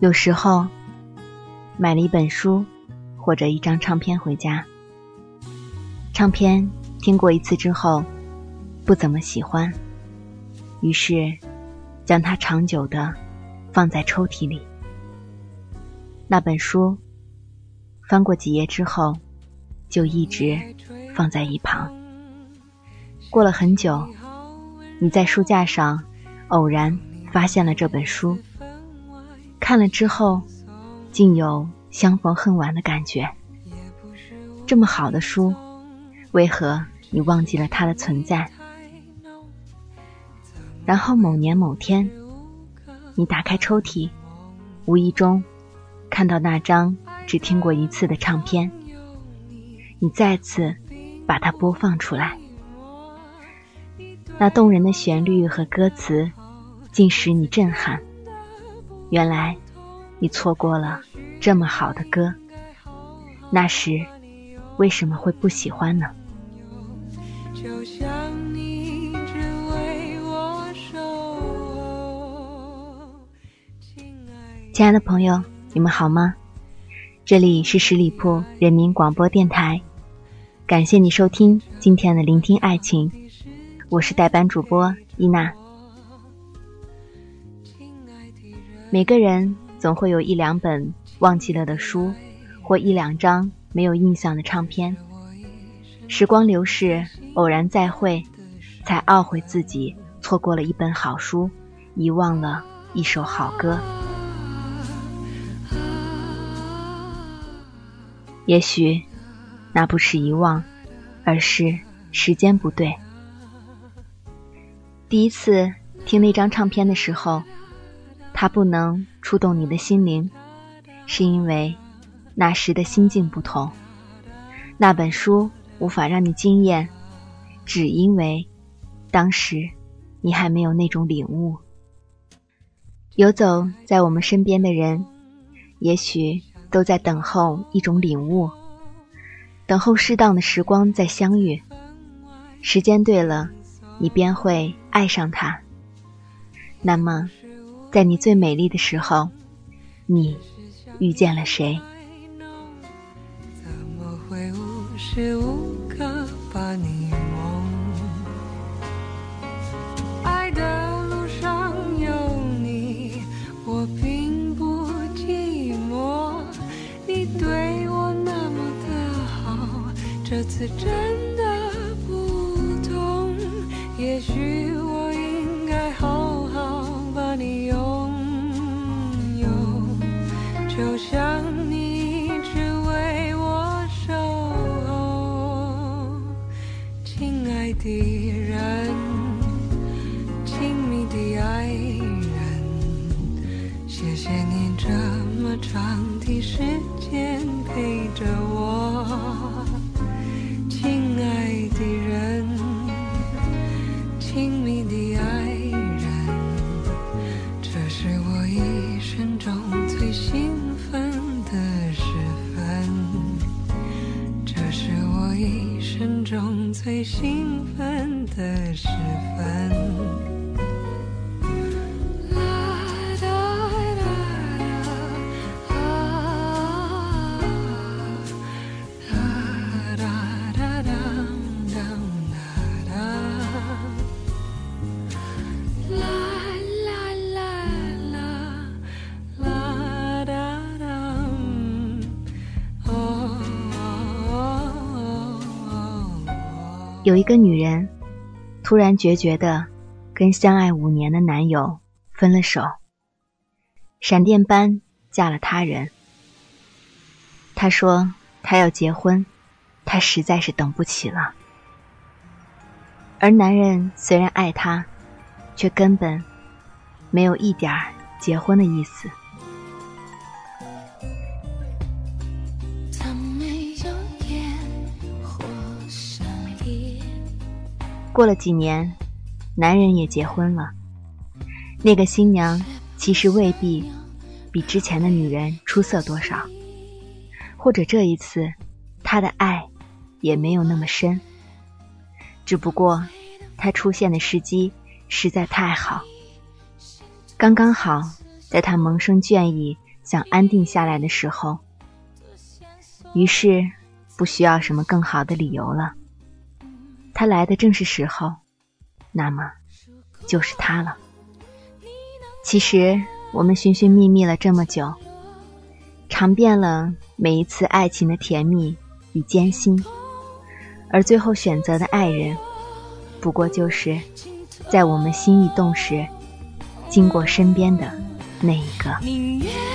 有时候，买了一本书或者一张唱片回家，唱片听过一次之后不怎么喜欢，于是将它长久的放在抽屉里。那本书翻过几页之后，就一直放在一旁。过了很久，你在书架上偶然发现了这本书。看了之后，竟有相逢恨晚的感觉。这么好的书，为何你忘记了它的存在？然后某年某天，你打开抽屉，无意中看到那张只听过一次的唱片，你再次把它播放出来，那动人的旋律和歌词，竟使你震撼。原来，你错过了这么好的歌。那时，为什么会不喜欢呢？亲爱的朋友，你们好吗？这里是十里铺人民广播电台，感谢你收听今天的聆听爱情，我是代班主播伊娜。每个人总会有一两本忘记了的书，或一两张没有印象的唱片。时光流逝，偶然再会，才懊悔自己错过了一本好书，遗忘了一首好歌。也许，那不是遗忘，而是时间不对。第一次听那张唱片的时候。它不能触动你的心灵，是因为那时的心境不同。那本书无法让你惊艳，只因为当时你还没有那种领悟。游走在我们身边的人，也许都在等候一种领悟，等候适当的时光再相遇。时间对了，你便会爱上他。那么。在你最美丽的时候，你遇见了谁？怎么会无时无刻把你梦？爱的路上有你，我并不寂寞。你对我那么的好，这次真就像你一直为我守候，亲爱的。有一个女人，突然决绝的跟相爱五年的男友分了手，闪电般嫁了他人。她说：“她要结婚，她实在是等不起了。而男人虽然爱她，却根本没有一点儿结婚的意思。过了几年，男人也结婚了。那个新娘其实未必比之前的女人出色多少，或者这一次他的爱也没有那么深。只不过他出现的时机实在太好，刚刚好在他萌生倦意、想安定下来的时候，于是不需要什么更好的理由了。他来的正是时候，那么就是他了。其实我们寻寻觅觅了这么久，尝遍了每一次爱情的甜蜜与艰辛，而最后选择的爱人，不过就是在我们心一动时，经过身边的那一个。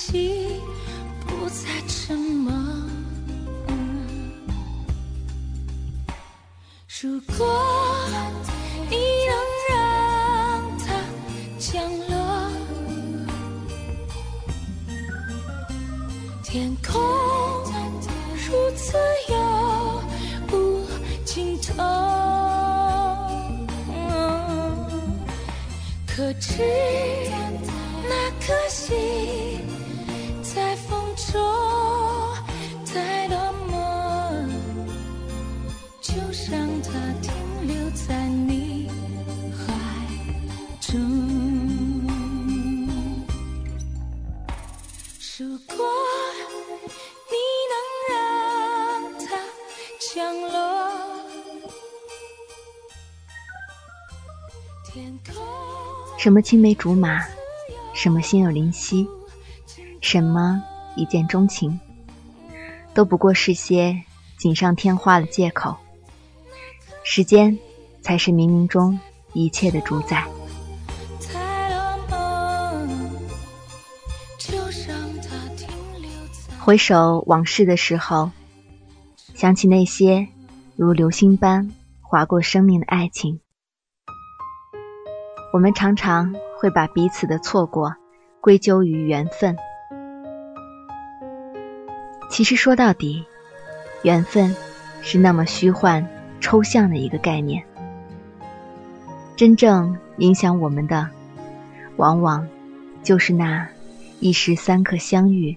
心不再沉默。如果如果你能让它降落。什么青梅竹马，什么心有灵犀，什么一见钟情，都不过是些锦上添花的借口。时间才是冥冥中一切的主宰。回首往事的时候，想起那些如流星般划过生命的爱情。我们常常会把彼此的错过归咎于缘分，其实说到底，缘分是那么虚幻、抽象的一个概念。真正影响我们的，往往就是那一时三刻相遇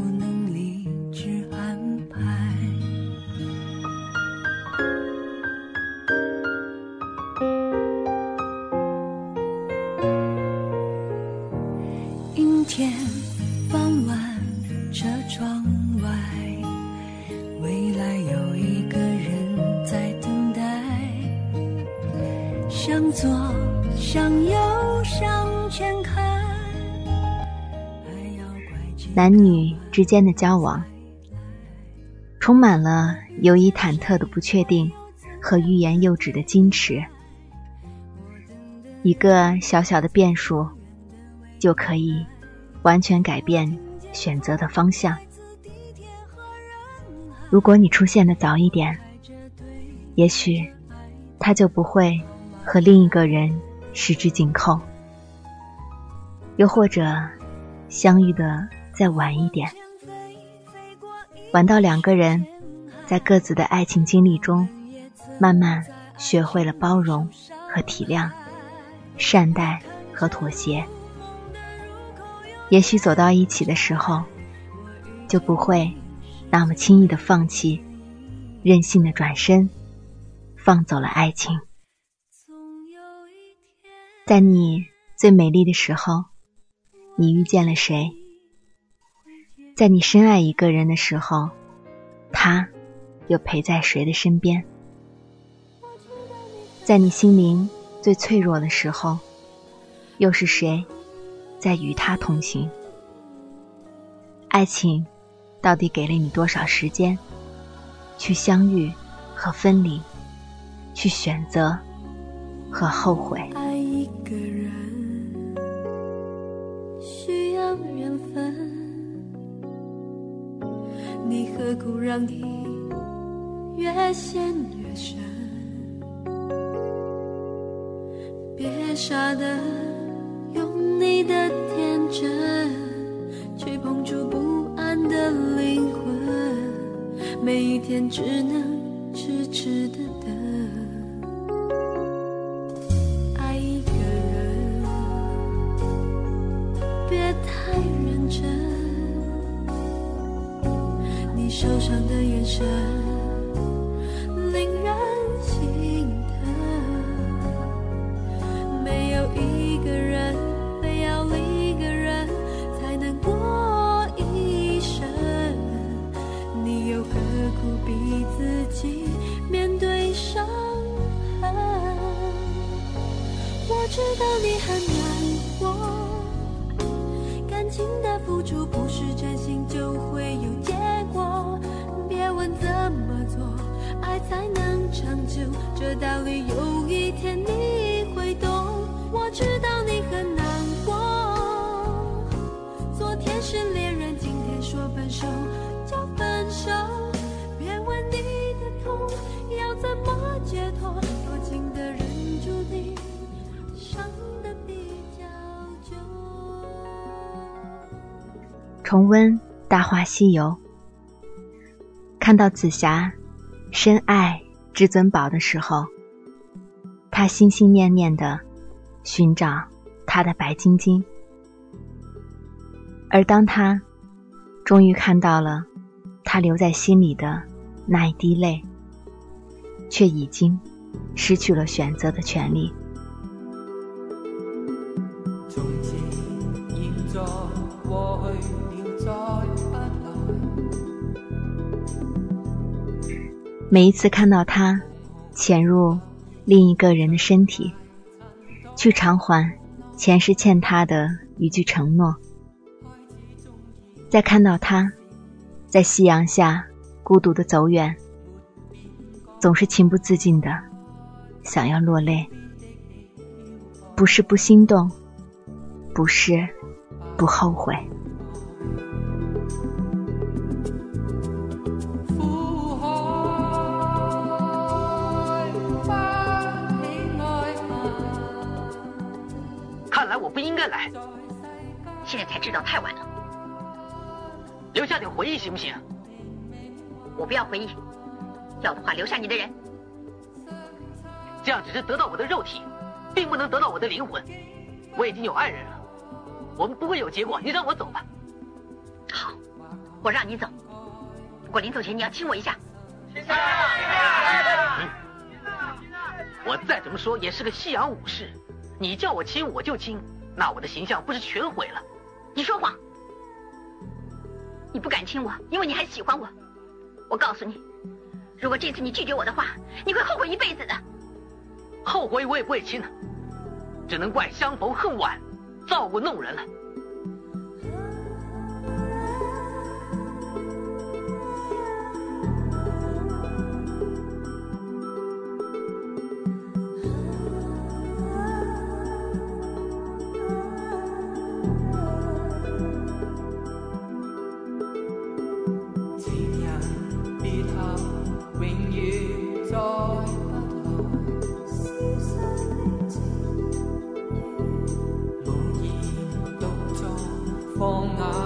左向右向前看。男女之间的交往，充满了犹疑忐忑的不确定和欲言又止的矜持。一个小小的变数，就可以完全改变选择的方向。如果你出现的早一点，也许他就不会和另一个人十指紧扣；又或者相遇的再晚一点，晚到两个人在各自的爱情经历中，慢慢学会了包容和体谅。善待和妥协，也许走到一起的时候，就不会那么轻易的放弃，任性的转身，放走了爱情。在你最美丽的时候，你遇见了谁？在你深爱一个人的时候，他又陪在谁的身边？在你心灵。最脆弱的时候，又是谁在与他同行？爱情到底给了你多少时间，去相遇和分离，去选择和后悔？每一天只能痴痴的等。爱一个人，别太认真，你受伤的眼神。这道理有一天你会懂，我知道你很难过。昨天是恋人，今天说分手就分手，别问你的痛要怎么解脱，多情的人注定伤得比较久。重温《大话西游》，看到紫霞深爱。至尊宝的时候，他心心念念的寻找他的白晶晶，而当他终于看到了他留在心里的那一滴泪，却已经失去了选择的权利。每一次看到他潜入另一个人的身体，去偿还前世欠他的一句承诺；再看到他在夕阳下孤独的走远，总是情不自禁的想要落泪。不是不心动，不是不后悔。不应该来，现在才知道太晚了。留下点回忆行不行？我不要回忆，要的话留下你的人。这样只是得到我的肉体，并不能得到我的灵魂。我已经有爱人了，我们不会有结果。你让我走吧。好，我让你走。不过临走前你要亲我一下。嗯，我再怎么说也是个西洋武士，你叫我亲我就亲。那我的形象不是全毁了？你说谎！你不敢亲我，因为你还喜欢我。我告诉你，如果这次你拒绝我的话，你会后悔一辈子的。后悔我也不会亲的，只能怪相逢恨晚，造物弄人了。风啊。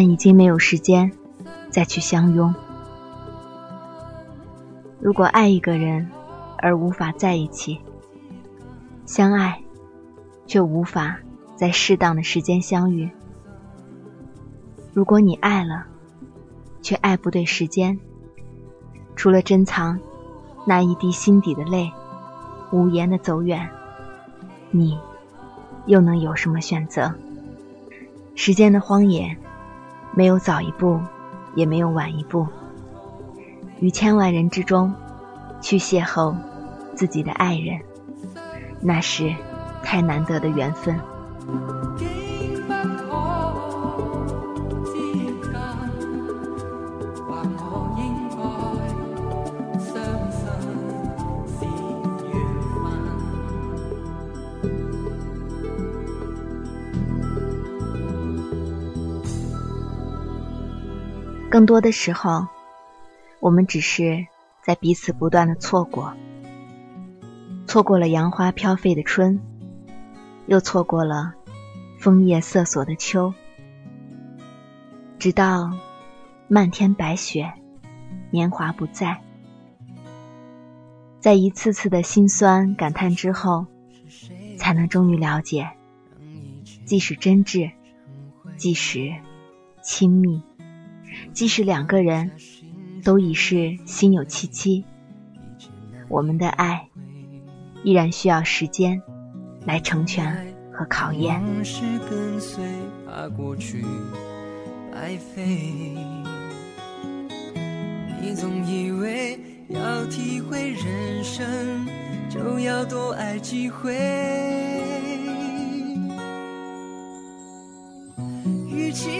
但已经没有时间再去相拥。如果爱一个人而无法在一起，相爱却无法在适当的时间相遇。如果你爱了，却爱不对时间，除了珍藏那一滴心底的泪，无言的走远，你又能有什么选择？时间的荒野，没有早一步，也没有晚一步。于千万人之中，去邂逅自己的爱人，那是太难得的缘分。更多的时候，我们只是在彼此不断的错过，错过了杨花飘飞的春，又错过了枫叶瑟索的秋，直到漫天白雪，年华不在，在一次次的心酸感叹之后，才能终于了解，即使真挚，即使亲密。即使两个人都已是心有戚戚，我们的爱依然需要时间来成全和考验。跟随他过去白飞你总以为要体会人生，就要多爱几回。与其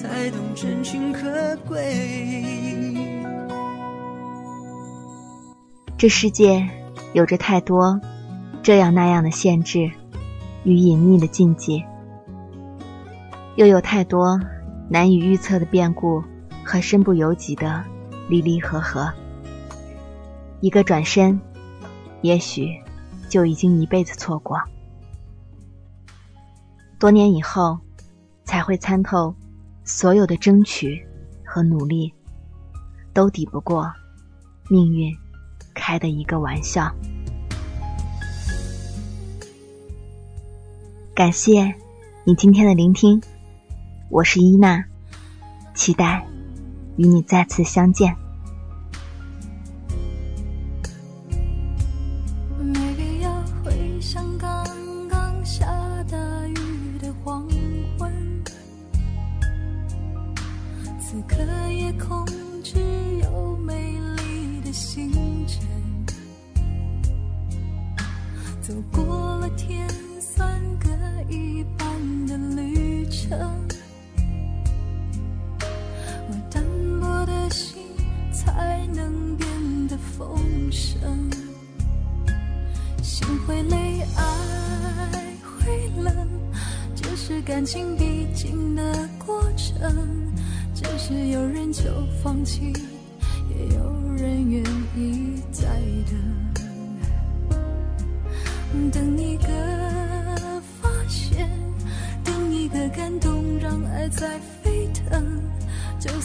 才懂真情可贵。这世界有着太多这样那样的限制与隐秘的禁忌，又有太多难以预测的变故和身不由己的离离合合。一个转身，也许就已经一辈子错过。多年以后，才会参透。所有的争取和努力，都抵不过命运开的一个玩笑。感谢你今天的聆听，我是伊娜，期待与你再次相见。旅程，我单薄的心才能变得丰盛。心会累，爱会冷，这是感情必经的过程。只是有人就放弃，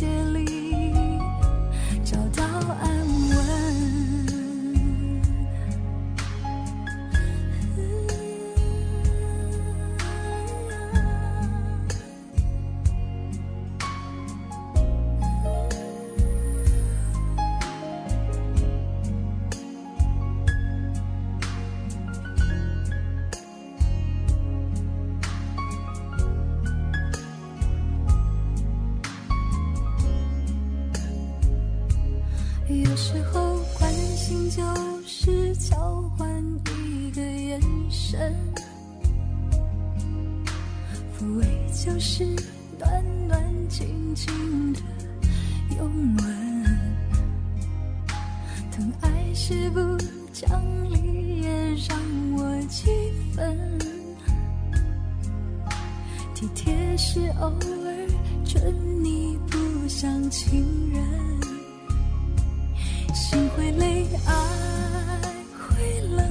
世偶尔准你不像情人。心会累，爱会冷，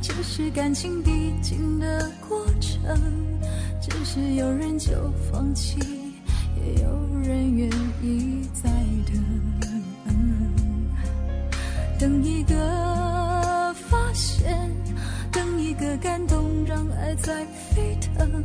这是感情必经的过程。只是有人就放弃，也有人愿意再等。等一个发现，等一个感动，让爱在沸腾。